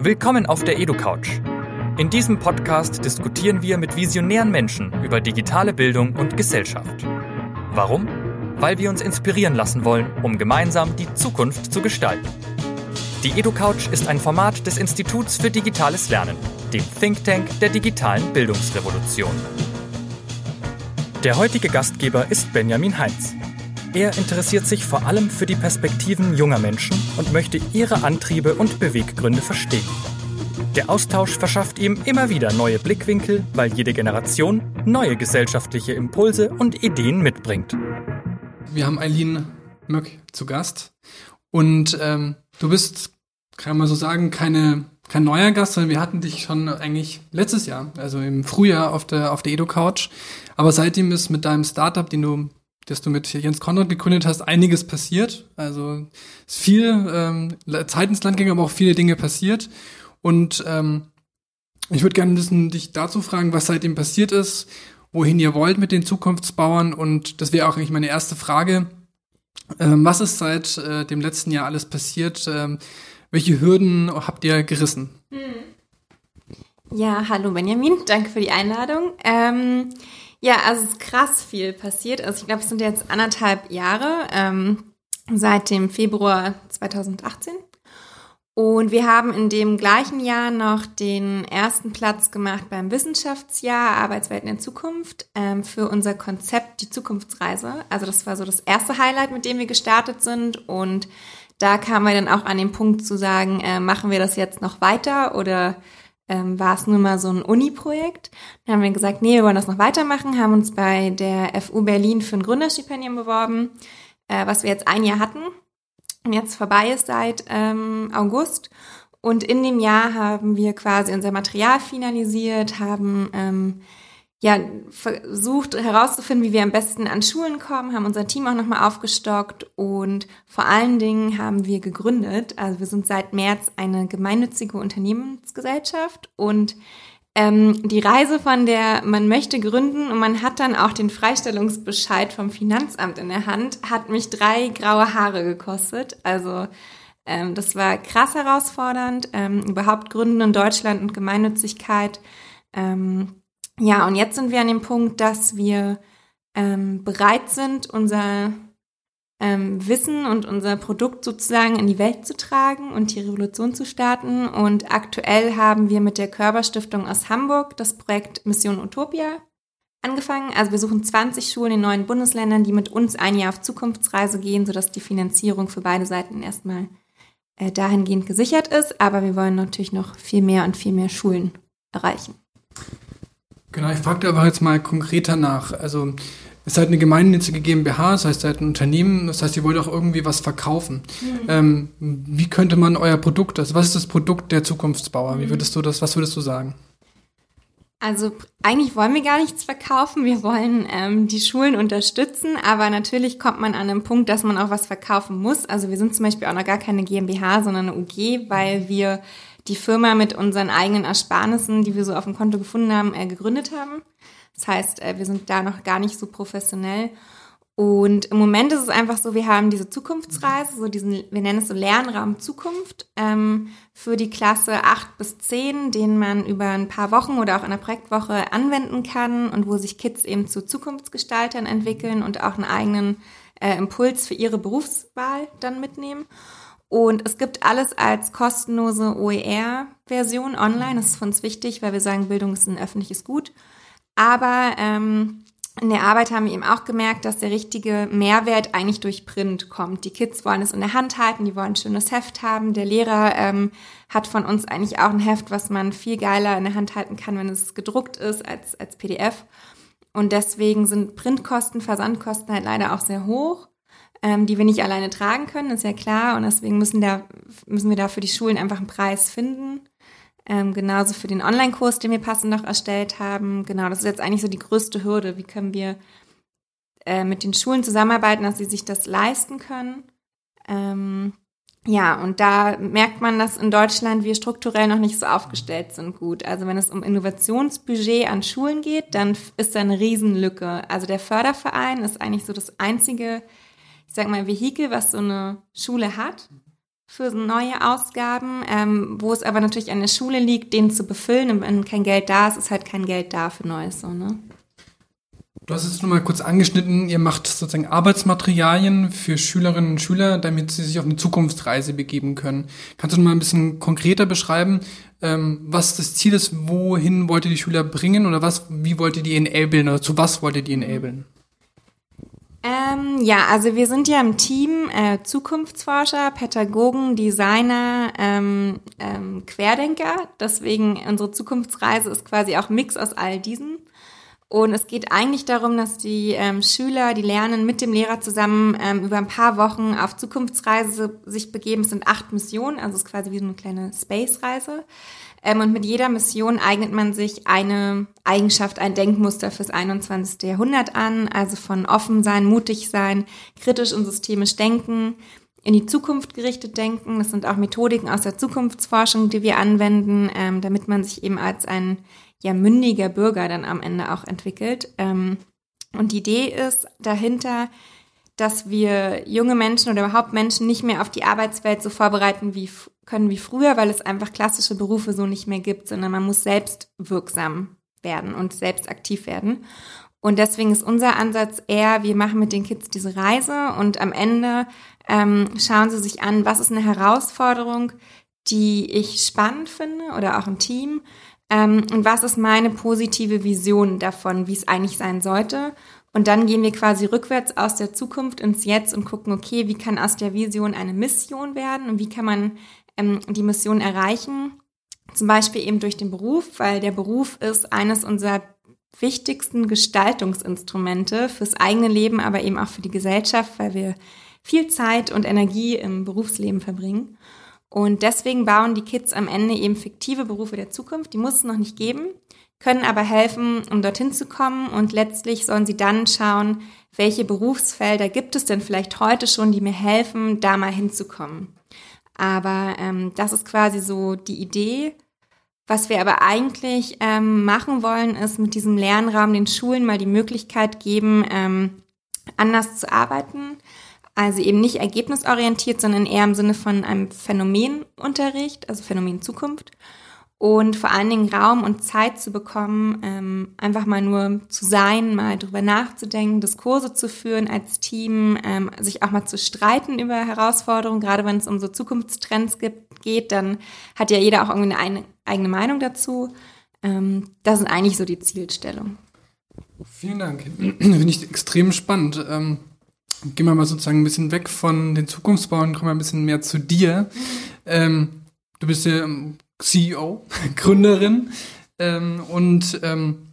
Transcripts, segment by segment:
Willkommen auf der EduCouch. In diesem Podcast diskutieren wir mit visionären Menschen über digitale Bildung und Gesellschaft. Warum? Weil wir uns inspirieren lassen wollen, um gemeinsam die Zukunft zu gestalten. Die EduCouch ist ein Format des Instituts für digitales Lernen, dem Think Tank der digitalen Bildungsrevolution. Der heutige Gastgeber ist Benjamin Heinz. Er interessiert sich vor allem für die Perspektiven junger Menschen und möchte ihre Antriebe und Beweggründe verstehen. Der Austausch verschafft ihm immer wieder neue Blickwinkel, weil jede Generation neue gesellschaftliche Impulse und Ideen mitbringt. Wir haben Eileen Möck zu Gast und ähm, du bist, kann man so sagen, keine, kein neuer Gast, sondern wir hatten dich schon eigentlich letztes Jahr, also im Frühjahr auf der, auf der Edo-Couch. Aber seitdem ist mit deinem Startup, den du das du mit Jens Konrad gegründet hast, einiges passiert. Also ist viel ähm, Zeit ins Land gegangen, aber auch viele Dinge passiert. Und ähm, ich würde gerne wissen, dich dazu fragen, was seitdem passiert ist, wohin ihr wollt mit den Zukunftsbauern. Und das wäre auch eigentlich meine erste Frage. Ähm, was ist seit äh, dem letzten Jahr alles passiert? Ähm, welche Hürden habt ihr gerissen? Hm. Ja, hallo Benjamin, danke für die Einladung. Ähm, ja, also es ist krass viel passiert. Also ich glaube, es sind jetzt anderthalb Jahre ähm, seit dem Februar 2018. Und wir haben in dem gleichen Jahr noch den ersten Platz gemacht beim Wissenschaftsjahr Arbeitswelten in Zukunft ähm, für unser Konzept Die Zukunftsreise. Also das war so das erste Highlight, mit dem wir gestartet sind. Und da kamen wir dann auch an den Punkt zu sagen, äh, machen wir das jetzt noch weiter oder ähm, war es nur mal so ein Uni-Projekt. Dann haben wir gesagt, nee, wir wollen das noch weitermachen, haben uns bei der FU Berlin für ein Gründerstipendium beworben, äh, was wir jetzt ein Jahr hatten und jetzt vorbei ist seit ähm, August. Und in dem Jahr haben wir quasi unser Material finalisiert, haben ähm, ja, versucht herauszufinden, wie wir am besten an Schulen kommen, haben unser Team auch nochmal aufgestockt und vor allen Dingen haben wir gegründet. Also wir sind seit März eine gemeinnützige Unternehmensgesellschaft und ähm, die Reise von der man möchte gründen und man hat dann auch den Freistellungsbescheid vom Finanzamt in der Hand, hat mich drei graue Haare gekostet. Also ähm, das war krass herausfordernd. Ähm, überhaupt Gründen in Deutschland und Gemeinnützigkeit. Ähm, ja, und jetzt sind wir an dem Punkt, dass wir ähm, bereit sind, unser ähm, Wissen und unser Produkt sozusagen in die Welt zu tragen und die Revolution zu starten. Und aktuell haben wir mit der Körperstiftung aus Hamburg das Projekt Mission Utopia angefangen. Also wir suchen 20 Schulen in neuen Bundesländern, die mit uns ein Jahr auf Zukunftsreise gehen, sodass die Finanzierung für beide Seiten erstmal äh, dahingehend gesichert ist. Aber wir wollen natürlich noch viel mehr und viel mehr Schulen erreichen. Genau, ich fragte aber jetzt mal konkreter nach. Also es ist halt eine gemeinnützige GmbH, das heißt, halt ein Unternehmen, das heißt, ihr wollt auch irgendwie was verkaufen. Mhm. Ähm, wie könnte man euer Produkt, also was ist das Produkt der Zukunftsbauer? Wie mhm. würdest du das, was würdest du sagen? Also eigentlich wollen wir gar nichts verkaufen, wir wollen ähm, die Schulen unterstützen, aber natürlich kommt man an einen Punkt, dass man auch was verkaufen muss. Also wir sind zum Beispiel auch noch gar keine GmbH, sondern eine UG, weil wir die Firma mit unseren eigenen Ersparnissen, die wir so auf dem Konto gefunden haben, äh, gegründet haben. Das heißt, äh, wir sind da noch gar nicht so professionell. Und im Moment ist es einfach so, wir haben diese Zukunftsreise, so diesen, wir nennen es so Lernraum Zukunft ähm, für die Klasse 8 bis 10, den man über ein paar Wochen oder auch in der Projektwoche anwenden kann und wo sich Kids eben zu Zukunftsgestaltern entwickeln und auch einen eigenen äh, Impuls für ihre Berufswahl dann mitnehmen. Und es gibt alles als kostenlose OER-Version online. Das ist für uns wichtig, weil wir sagen, Bildung ist ein öffentliches Gut. Aber ähm, in der Arbeit haben wir eben auch gemerkt, dass der richtige Mehrwert eigentlich durch Print kommt. Die Kids wollen es in der Hand halten, die wollen ein schönes Heft haben. Der Lehrer ähm, hat von uns eigentlich auch ein Heft, was man viel geiler in der Hand halten kann, wenn es gedruckt ist als, als PDF. Und deswegen sind Printkosten, Versandkosten halt leider auch sehr hoch ähm, die wir nicht alleine tragen können, ist ja klar. Und deswegen müssen, da, müssen wir da für die Schulen einfach einen Preis finden. Ähm, genauso für den Online-Kurs, den wir passend noch erstellt haben. Genau, das ist jetzt eigentlich so die größte Hürde. Wie können wir äh, mit den Schulen zusammenarbeiten, dass sie sich das leisten können? Ähm, ja, und da merkt man, dass in Deutschland wir strukturell noch nicht so aufgestellt sind gut. Also wenn es um Innovationsbudget an Schulen geht, dann ist da eine Riesenlücke. Also der Förderverein ist eigentlich so das einzige ich sag mal, Vehikel, was so eine Schule hat. für neue Ausgaben, ähm, wo es aber natürlich an der Schule liegt, den zu befüllen. Und wenn kein Geld da ist, ist halt kein Geld da für Neues. So, ne? Du hast es nur mal kurz angeschnitten, ihr macht sozusagen Arbeitsmaterialien für Schülerinnen und Schüler, damit sie sich auf eine Zukunftsreise begeben können. Kannst du mal ein bisschen konkreter beschreiben, ähm, was das Ziel ist, wohin wollt ihr die Schüler bringen oder was, wie wollt ihr die enablen oder zu was wollt ihr die enablen? Ähm, ja, also wir sind ja im Team äh, Zukunftsforscher, Pädagogen, Designer, ähm, ähm, Querdenker. Deswegen unsere Zukunftsreise ist quasi auch Mix aus all diesen. Und es geht eigentlich darum, dass die ähm, Schüler, die lernen, mit dem Lehrer zusammen ähm, über ein paar Wochen auf Zukunftsreise sich begeben. Es sind acht Missionen, also es ist quasi wie so eine kleine Space-Reise. Ähm, und mit jeder Mission eignet man sich eine Eigenschaft, ein Denkmuster fürs 21. Jahrhundert an, also von offen sein, mutig sein, kritisch und systemisch denken, in die Zukunft gerichtet denken. Das sind auch Methodiken aus der Zukunftsforschung, die wir anwenden, ähm, damit man sich eben als ein ja mündiger Bürger dann am Ende auch entwickelt. Ähm, und die Idee ist dahinter, dass wir junge Menschen oder überhaupt Menschen nicht mehr auf die Arbeitswelt so vorbereiten wie können wie früher, weil es einfach klassische Berufe so nicht mehr gibt, sondern man muss selbst wirksam werden und selbst aktiv werden. Und deswegen ist unser Ansatz eher, wir machen mit den Kids diese Reise und am Ende ähm, schauen sie sich an, was ist eine Herausforderung, die ich spannend finde oder auch im Team ähm, und was ist meine positive Vision davon, wie es eigentlich sein sollte. Und dann gehen wir quasi rückwärts aus der Zukunft ins Jetzt und gucken, okay, wie kann aus der Vision eine Mission werden und wie kann man ähm, die Mission erreichen. Zum Beispiel eben durch den Beruf, weil der Beruf ist eines unserer wichtigsten Gestaltungsinstrumente fürs eigene Leben, aber eben auch für die Gesellschaft, weil wir viel Zeit und Energie im Berufsleben verbringen. Und deswegen bauen die Kids am Ende eben fiktive Berufe der Zukunft. Die muss es noch nicht geben, können aber helfen, um dorthin zu kommen. Und letztlich sollen sie dann schauen, welche Berufsfelder gibt es denn vielleicht heute schon, die mir helfen, da mal hinzukommen. Aber ähm, das ist quasi so die Idee. Was wir aber eigentlich ähm, machen wollen, ist mit diesem Lernraum den Schulen mal die Möglichkeit geben, ähm, anders zu arbeiten also eben nicht ergebnisorientiert, sondern eher im Sinne von einem Phänomenunterricht, also Phänomen Zukunft. Und vor allen Dingen Raum und Zeit zu bekommen, ähm, einfach mal nur zu sein, mal drüber nachzudenken, Diskurse zu führen als Team, ähm, sich auch mal zu streiten über Herausforderungen. Gerade wenn es um so Zukunftstrends gibt, geht, dann hat ja jeder auch irgendwie eine eigene Meinung dazu. Ähm, das sind eigentlich so die Zielstellungen. Vielen Dank. Finde ich extrem spannend. Ähm, gehen wir mal sozusagen ein bisschen weg von den Zukunftsbauern, kommen wir ein bisschen mehr zu dir. Ähm, du bist ja CEO, Gründerin ähm, und ähm,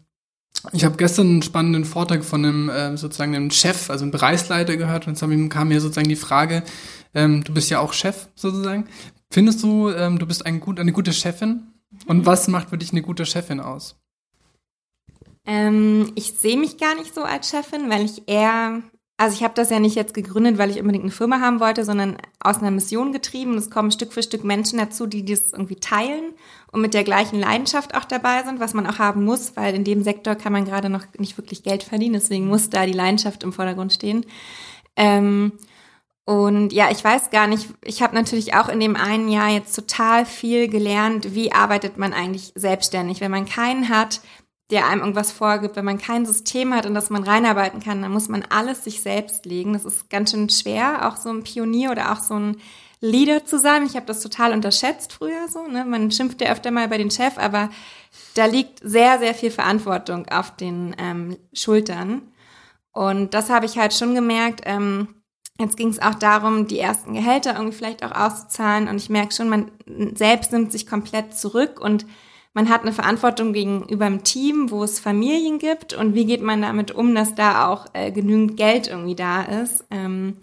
ich habe gestern einen spannenden Vortrag von einem äh, sozusagen einem Chef, also einem Bereichsleiter gehört und jetzt kam mir sozusagen die Frage, ähm, du bist ja auch Chef sozusagen. Findest du, ähm, du bist ein gut, eine gute Chefin? Und was macht für dich eine gute Chefin aus? Ähm, ich sehe mich gar nicht so als Chefin, weil ich eher also ich habe das ja nicht jetzt gegründet, weil ich unbedingt eine Firma haben wollte, sondern aus einer Mission getrieben. Es kommen Stück für Stück Menschen dazu, die das irgendwie teilen und mit der gleichen Leidenschaft auch dabei sind, was man auch haben muss, weil in dem Sektor kann man gerade noch nicht wirklich Geld verdienen. Deswegen muss da die Leidenschaft im Vordergrund stehen. Ähm, und ja, ich weiß gar nicht, ich habe natürlich auch in dem einen Jahr jetzt total viel gelernt, wie arbeitet man eigentlich selbstständig. Wenn man keinen hat, der einem irgendwas vorgibt. Wenn man kein System hat, in das man reinarbeiten kann, dann muss man alles sich selbst legen. Das ist ganz schön schwer, auch so ein Pionier oder auch so ein Leader zu sein. Ich habe das total unterschätzt früher so. Ne? Man schimpft ja öfter mal bei den Chef, aber da liegt sehr, sehr viel Verantwortung auf den ähm, Schultern. Und das habe ich halt schon gemerkt. Ähm, jetzt ging es auch darum, die ersten Gehälter irgendwie vielleicht auch auszuzahlen. Und ich merke schon, man selbst nimmt sich komplett zurück und man hat eine Verantwortung gegenüber dem Team, wo es Familien gibt und wie geht man damit um, dass da auch äh, genügend Geld irgendwie da ist. Ähm,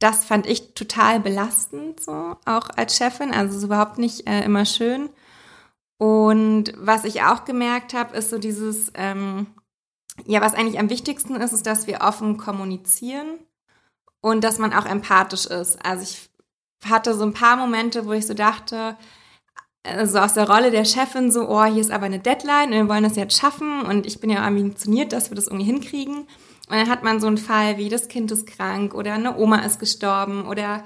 das fand ich total belastend, so auch als Chefin. Also ist überhaupt nicht äh, immer schön. Und was ich auch gemerkt habe, ist so dieses, ähm, ja, was eigentlich am wichtigsten ist, ist, dass wir offen kommunizieren und dass man auch empathisch ist. Also ich hatte so ein paar Momente, wo ich so dachte, also aus der Rolle der Chefin so, oh, hier ist aber eine Deadline und wir wollen das jetzt schaffen und ich bin ja ambitioniert, dass wir das irgendwie hinkriegen. Und dann hat man so einen Fall wie das Kind ist krank oder eine Oma ist gestorben oder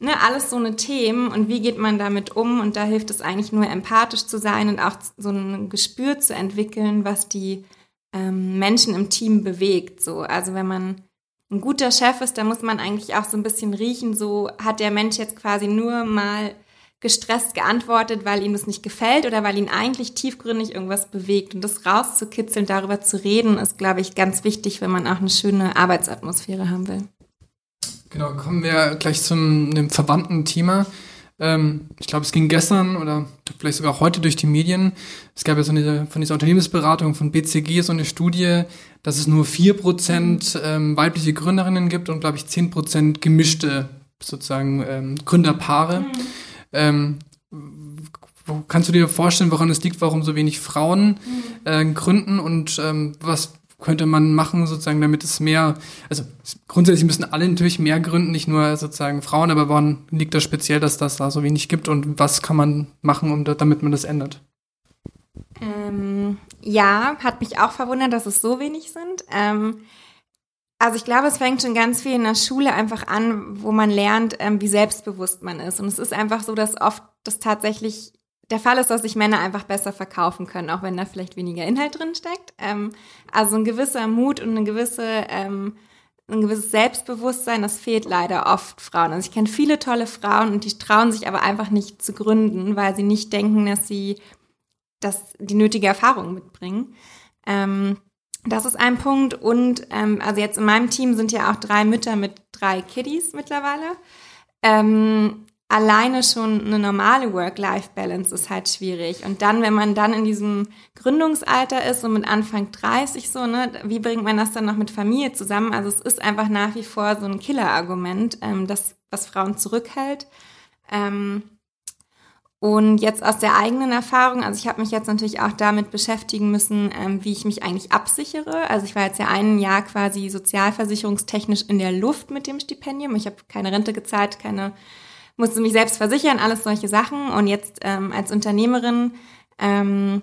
ne, alles so eine Themen und wie geht man damit um und da hilft es eigentlich nur empathisch zu sein und auch so ein Gespür zu entwickeln, was die ähm, Menschen im Team bewegt. So, also wenn man ein guter Chef ist, dann muss man eigentlich auch so ein bisschen riechen, so hat der Mensch jetzt quasi nur mal gestresst geantwortet, weil ihm das nicht gefällt oder weil ihn eigentlich tiefgründig irgendwas bewegt. Und das rauszukitzeln, darüber zu reden, ist, glaube ich, ganz wichtig, wenn man auch eine schöne Arbeitsatmosphäre haben will. Genau, kommen wir gleich zum einem verwandten Thema. Ähm, ich glaube, es ging gestern oder vielleicht sogar heute durch die Medien. Es gab ja so eine von dieser Unternehmensberatung von BCG so eine Studie, dass es nur vier Prozent ähm, weibliche Gründerinnen gibt und glaube ich zehn Prozent gemischte sozusagen ähm, Gründerpaare. Mhm. Ähm, kannst du dir vorstellen, woran es liegt, warum so wenig Frauen mhm. äh, gründen und ähm, was könnte man machen, sozusagen, damit es mehr, also grundsätzlich müssen alle natürlich mehr gründen, nicht nur sozusagen Frauen, aber woran liegt das speziell, dass das da so wenig gibt und was kann man machen, um da, damit man das ändert? Ähm, ja, hat mich auch verwundert, dass es so wenig sind. Ähm, also ich glaube, es fängt schon ganz viel in der Schule einfach an, wo man lernt, ähm, wie selbstbewusst man ist. Und es ist einfach so, dass oft das tatsächlich der Fall ist, dass sich Männer einfach besser verkaufen können, auch wenn da vielleicht weniger Inhalt drin steckt. Ähm, also ein gewisser Mut und eine gewisse, ähm, ein gewisses Selbstbewusstsein, das fehlt leider oft Frauen. Also ich kenne viele tolle Frauen und die trauen sich aber einfach nicht zu gründen, weil sie nicht denken, dass sie das, die nötige Erfahrung mitbringen. Ähm, das ist ein Punkt. Und ähm, also jetzt in meinem Team sind ja auch drei Mütter mit drei Kiddies mittlerweile. Ähm, alleine schon eine normale Work-Life-Balance ist halt schwierig. Und dann, wenn man dann in diesem Gründungsalter ist, so mit Anfang 30 so, ne, wie bringt man das dann noch mit Familie zusammen? Also es ist einfach nach wie vor so ein Killer-Argument, ähm, das, was Frauen zurückhält. Ähm, und jetzt aus der eigenen Erfahrung, also ich habe mich jetzt natürlich auch damit beschäftigen müssen, ähm, wie ich mich eigentlich absichere. Also ich war jetzt ja ein Jahr quasi sozialversicherungstechnisch in der Luft mit dem Stipendium. Ich habe keine Rente gezahlt, keine musste mich selbst versichern, alles solche Sachen. Und jetzt ähm, als Unternehmerin ähm,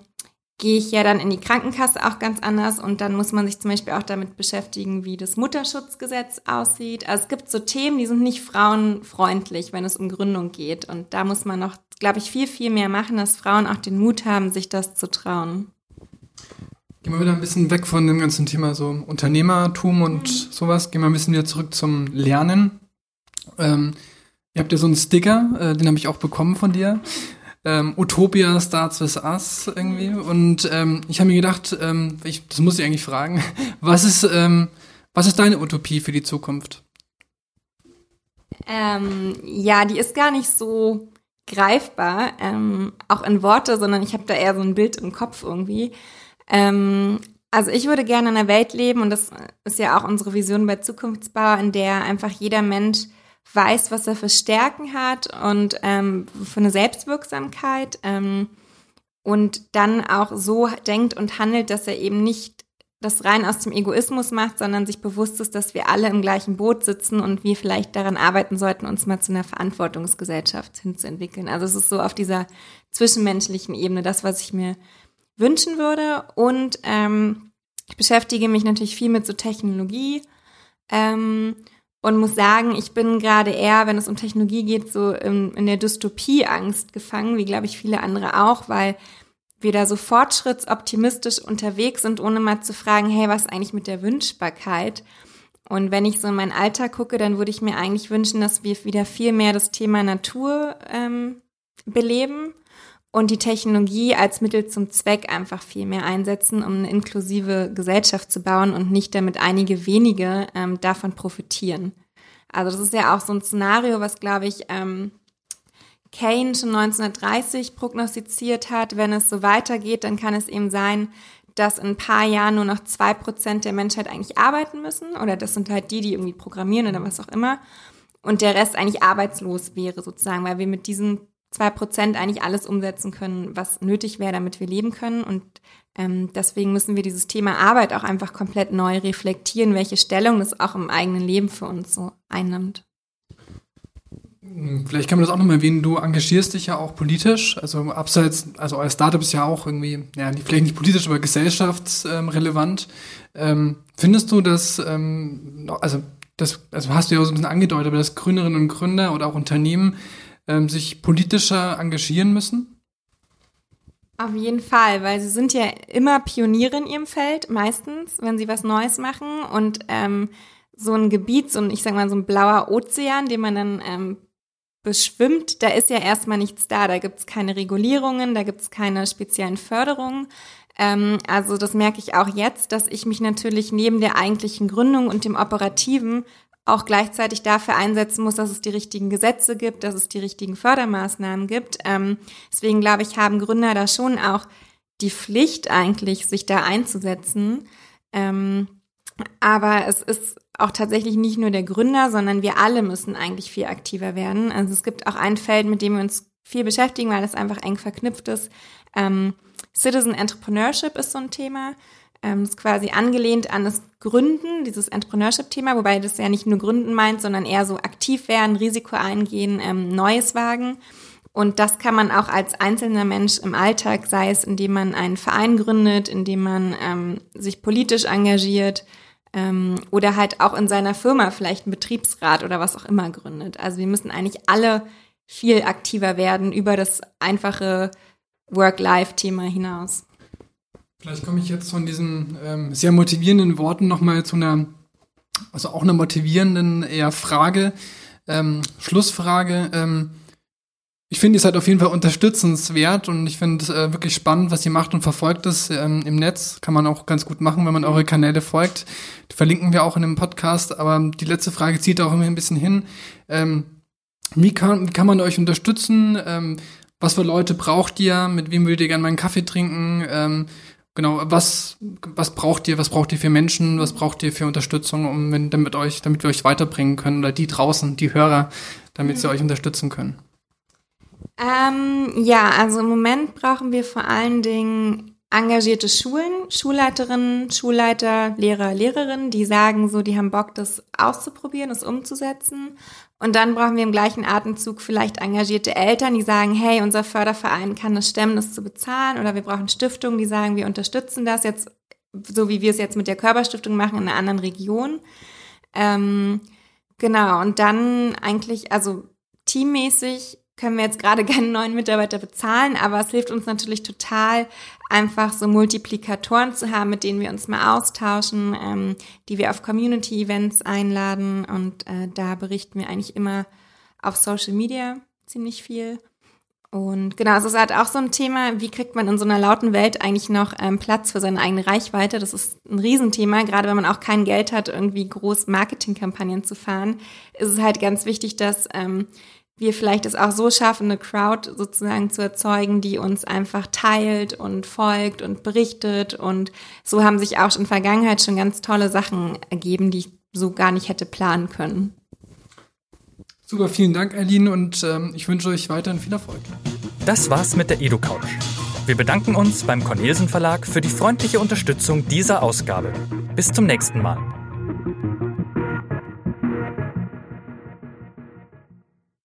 gehe ich ja dann in die Krankenkasse auch ganz anders und dann muss man sich zum Beispiel auch damit beschäftigen, wie das Mutterschutzgesetz aussieht. Also es gibt so Themen, die sind nicht frauenfreundlich, wenn es um Gründung geht. Und da muss man noch, glaube ich, viel, viel mehr machen, dass Frauen auch den Mut haben, sich das zu trauen. Gehen wir wieder ein bisschen weg von dem ganzen Thema so Unternehmertum und mhm. sowas. Gehen wir ein bisschen wieder zurück zum Lernen. Ähm, Ihr habt ja so einen Sticker, äh, den habe ich auch bekommen von dir. Ähm, Utopia starts with us irgendwie. Und ähm, ich habe mir gedacht, ähm, ich, das muss ich eigentlich fragen, was ist, ähm, was ist deine Utopie für die Zukunft? Ähm, ja, die ist gar nicht so greifbar, ähm, auch in Worte, sondern ich habe da eher so ein Bild im Kopf irgendwie. Ähm, also ich würde gerne in einer Welt leben und das ist ja auch unsere Vision bei Zukunftsbau, in der einfach jeder Mensch weiß, was er für Stärken hat und ähm, für eine Selbstwirksamkeit ähm, und dann auch so denkt und handelt, dass er eben nicht das rein aus dem Egoismus macht, sondern sich bewusst ist, dass wir alle im gleichen Boot sitzen und wir vielleicht daran arbeiten sollten, uns mal zu einer Verantwortungsgesellschaft hinzuentwickeln. Also es ist so auf dieser zwischenmenschlichen Ebene das, was ich mir wünschen würde. Und ähm, ich beschäftige mich natürlich viel mit so Technologie. Ähm, und muss sagen, ich bin gerade eher, wenn es um Technologie geht, so in, in der Dystopieangst gefangen, wie glaube ich viele andere auch, weil wir da so fortschrittsoptimistisch unterwegs sind, ohne mal zu fragen, hey, was eigentlich mit der Wünschbarkeit? Und wenn ich so in meinen Alltag gucke, dann würde ich mir eigentlich wünschen, dass wir wieder viel mehr das Thema Natur ähm, beleben und die Technologie als Mittel zum Zweck einfach viel mehr einsetzen, um eine inklusive Gesellschaft zu bauen und nicht damit einige wenige ähm, davon profitieren. Also das ist ja auch so ein Szenario, was, glaube ich, ähm, Kane schon 1930 prognostiziert hat. Wenn es so weitergeht, dann kann es eben sein, dass in ein paar Jahren nur noch zwei Prozent der Menschheit eigentlich arbeiten müssen. Oder das sind halt die, die irgendwie programmieren oder was auch immer. Und der Rest eigentlich arbeitslos wäre sozusagen, weil wir mit diesen zwei Prozent eigentlich alles umsetzen können, was nötig wäre, damit wir leben können. Und ähm, deswegen müssen wir dieses Thema Arbeit auch einfach komplett neu reflektieren, welche Stellung das auch im eigenen Leben für uns so einnimmt. Vielleicht kann man das auch nochmal erwähnen, du engagierst dich ja auch politisch, also abseits, also euer Startup ist ja auch irgendwie, ja, vielleicht nicht politisch, aber gesellschaftsrelevant. Ähm, findest du, dass, ähm, also das, also hast du ja so ein bisschen angedeutet, aber dass Gründerinnen und Gründer oder auch Unternehmen ähm, sich politischer engagieren müssen? Auf jeden Fall, weil sie sind ja immer Pioniere in ihrem Feld, meistens, wenn sie was Neues machen. Und ähm, so ein Gebiet, so ein, ich sag mal, so ein blauer Ozean, den man dann ähm, beschwimmt, da ist ja erstmal nichts da. Da gibt's keine Regulierungen, da gibt's keine speziellen Förderungen. Ähm, also das merke ich auch jetzt, dass ich mich natürlich neben der eigentlichen Gründung und dem Operativen auch gleichzeitig dafür einsetzen muss, dass es die richtigen Gesetze gibt, dass es die richtigen Fördermaßnahmen gibt. Ähm, deswegen glaube ich, haben Gründer da schon auch die Pflicht eigentlich, sich da einzusetzen. Ähm, aber es ist auch tatsächlich nicht nur der Gründer, sondern wir alle müssen eigentlich viel aktiver werden. Also es gibt auch ein Feld, mit dem wir uns viel beschäftigen, weil das einfach eng verknüpft ist. Ähm, Citizen Entrepreneurship ist so ein Thema. Ähm, ist quasi angelehnt an das Gründen, dieses Entrepreneurship-Thema, wobei das ja nicht nur Gründen meint, sondern eher so aktiv werden, Risiko eingehen, ähm, Neues wagen. Und das kann man auch als einzelner Mensch im Alltag, sei es indem man einen Verein gründet, indem man ähm, sich politisch engagiert ähm, oder halt auch in seiner Firma vielleicht einen Betriebsrat oder was auch immer gründet. Also wir müssen eigentlich alle viel aktiver werden über das einfache Work-Life-Thema hinaus. Vielleicht komme ich jetzt von diesen ähm, sehr motivierenden Worten nochmal zu einer, also auch einer motivierenden eher Frage, ähm, Schlussfrage. Ähm, ich finde, ihr seid auf jeden Fall unterstützenswert und ich finde es äh, wirklich spannend, was ihr macht und verfolgt es ähm, im Netz. Kann man auch ganz gut machen, wenn man eure Kanäle folgt. Die verlinken wir auch in dem Podcast. Aber die letzte Frage zieht auch immer ein bisschen hin. Ähm, wie, kann, wie kann man euch unterstützen? Ähm, was für Leute braucht ihr? Mit wem würdet ihr gerne mal einen Kaffee trinken? Ähm, genau, was, was braucht ihr? Was braucht ihr für Menschen? Was braucht ihr für Unterstützung, um wenn, damit euch, damit wir euch weiterbringen können oder die draußen, die Hörer, damit sie euch unterstützen können? Ähm, ja, also im Moment brauchen wir vor allen Dingen engagierte Schulen, Schulleiterinnen, Schulleiter, Lehrer, Lehrerinnen, die sagen so, die haben Bock, das auszuprobieren, das umzusetzen. Und dann brauchen wir im gleichen Atemzug vielleicht engagierte Eltern, die sagen, hey, unser Förderverein kann das stemmen, das zu bezahlen. Oder wir brauchen Stiftungen, die sagen, wir unterstützen das jetzt, so wie wir es jetzt mit der Körperstiftung machen, in einer anderen Region. Ähm, genau, und dann eigentlich, also teammäßig können wir jetzt gerade keinen neuen Mitarbeiter bezahlen, aber es hilft uns natürlich total, einfach so Multiplikatoren zu haben, mit denen wir uns mal austauschen, ähm, die wir auf Community-Events einladen und äh, da berichten wir eigentlich immer auf Social Media ziemlich viel. Und genau, es ist halt auch so ein Thema, wie kriegt man in so einer lauten Welt eigentlich noch ähm, Platz für seine eigene Reichweite? Das ist ein Riesenthema, gerade wenn man auch kein Geld hat, irgendwie groß Marketingkampagnen zu fahren, ist es halt ganz wichtig, dass ähm, wir vielleicht es auch so schaffen, eine Crowd sozusagen zu erzeugen, die uns einfach teilt und folgt und berichtet. Und so haben sich auch in der Vergangenheit schon ganz tolle Sachen ergeben, die ich so gar nicht hätte planen können. Super, vielen Dank, Aline, und ähm, ich wünsche euch weiterhin viel Erfolg. Das war's mit der EduCouch. Wir bedanken uns beim Cornelsen Verlag für die freundliche Unterstützung dieser Ausgabe. Bis zum nächsten Mal.